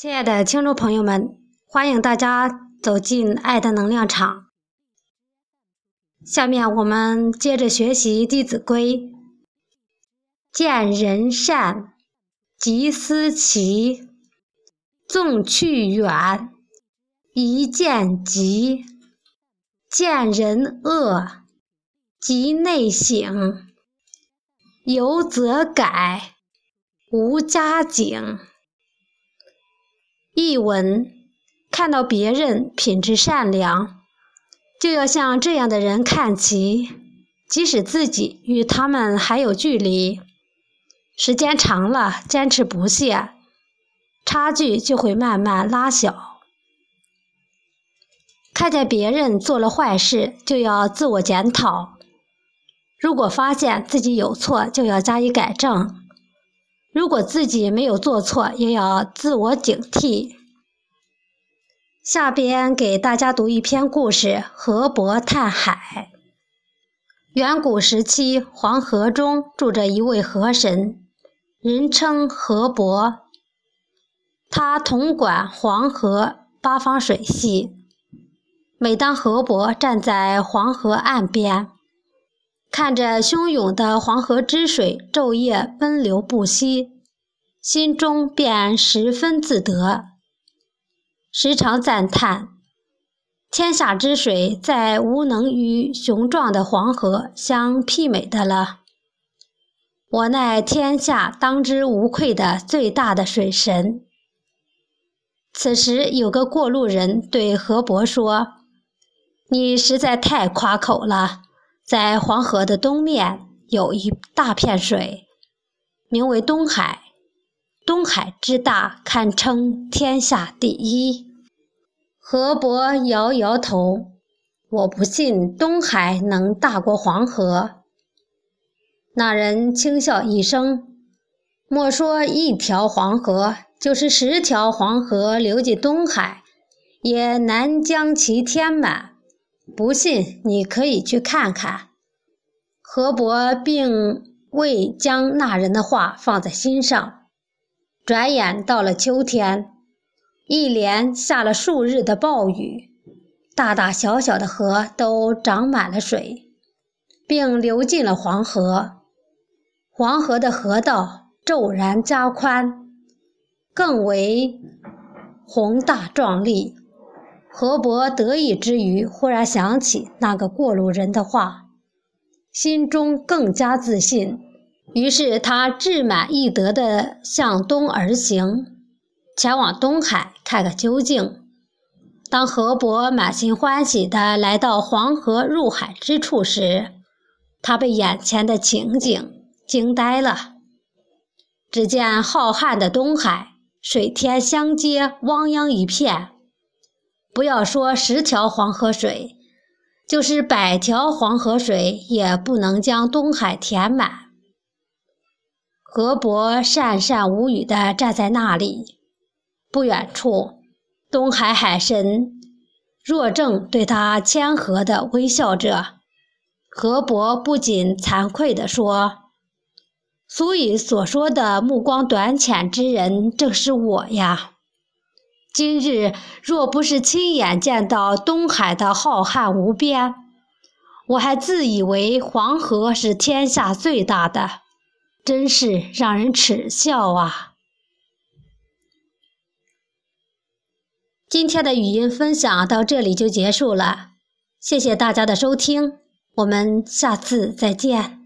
亲爱的听众朋友们，欢迎大家走进爱的能量场。下面我们接着学习《弟子规》：见人善，即思齐；纵去远，一见急；见人恶，即内省；有则改，无加警。译文：看到别人品质善良，就要向这样的人看齐，即使自己与他们还有距离，时间长了，坚持不懈，差距就会慢慢拉小。看见别人做了坏事，就要自我检讨；如果发现自己有错，就要加以改正。如果自己没有做错，也要自我警惕。下边给大家读一篇故事《河伯探海》。远古时期，黄河中住着一位河神，人称河伯。他统管黄河八方水系。每当河伯站在黄河岸边，看着汹涌的黄河之水昼夜奔流不息，心中便十分自得，时常赞叹：“天下之水再无能与雄壮的黄河相媲美的了。我乃天下当之无愧的最大的水神。”此时，有个过路人对河伯说：“你实在太夸口了。”在黄河的东面有一大片水，名为东海。东海之大，堪称天下第一。河伯摇摇头：“我不信东海能大过黄河。”那人轻笑一声：“莫说一条黄河，就是十条黄河流进东海，也难将其填满。”不信，你可以去看看。河伯并未将那人的话放在心上。转眼到了秋天，一连下了数日的暴雨，大大小小的河都涨满了水，并流进了黄河。黄河的河道骤然加宽，更为宏大壮丽。河伯得意之余，忽然想起那个过路人的话，心中更加自信。于是他志满意得地向东而行，前往东海看个究竟。当河伯满心欢喜地来到黄河入海之处时，他被眼前的情景惊呆了。只见浩瀚的东海，水天相接，汪洋一片。不要说十条黄河水，就是百条黄河水也不能将东海填满。河伯讪讪无语地站在那里，不远处，东海海神若正对他谦和地微笑着。河伯不仅惭愧地说：“俗语所说的目光短浅之人，正是我呀。”今日若不是亲眼见到东海的浩瀚无边，我还自以为黄河是天下最大的，真是让人耻笑啊！今天的语音分享到这里就结束了，谢谢大家的收听，我们下次再见。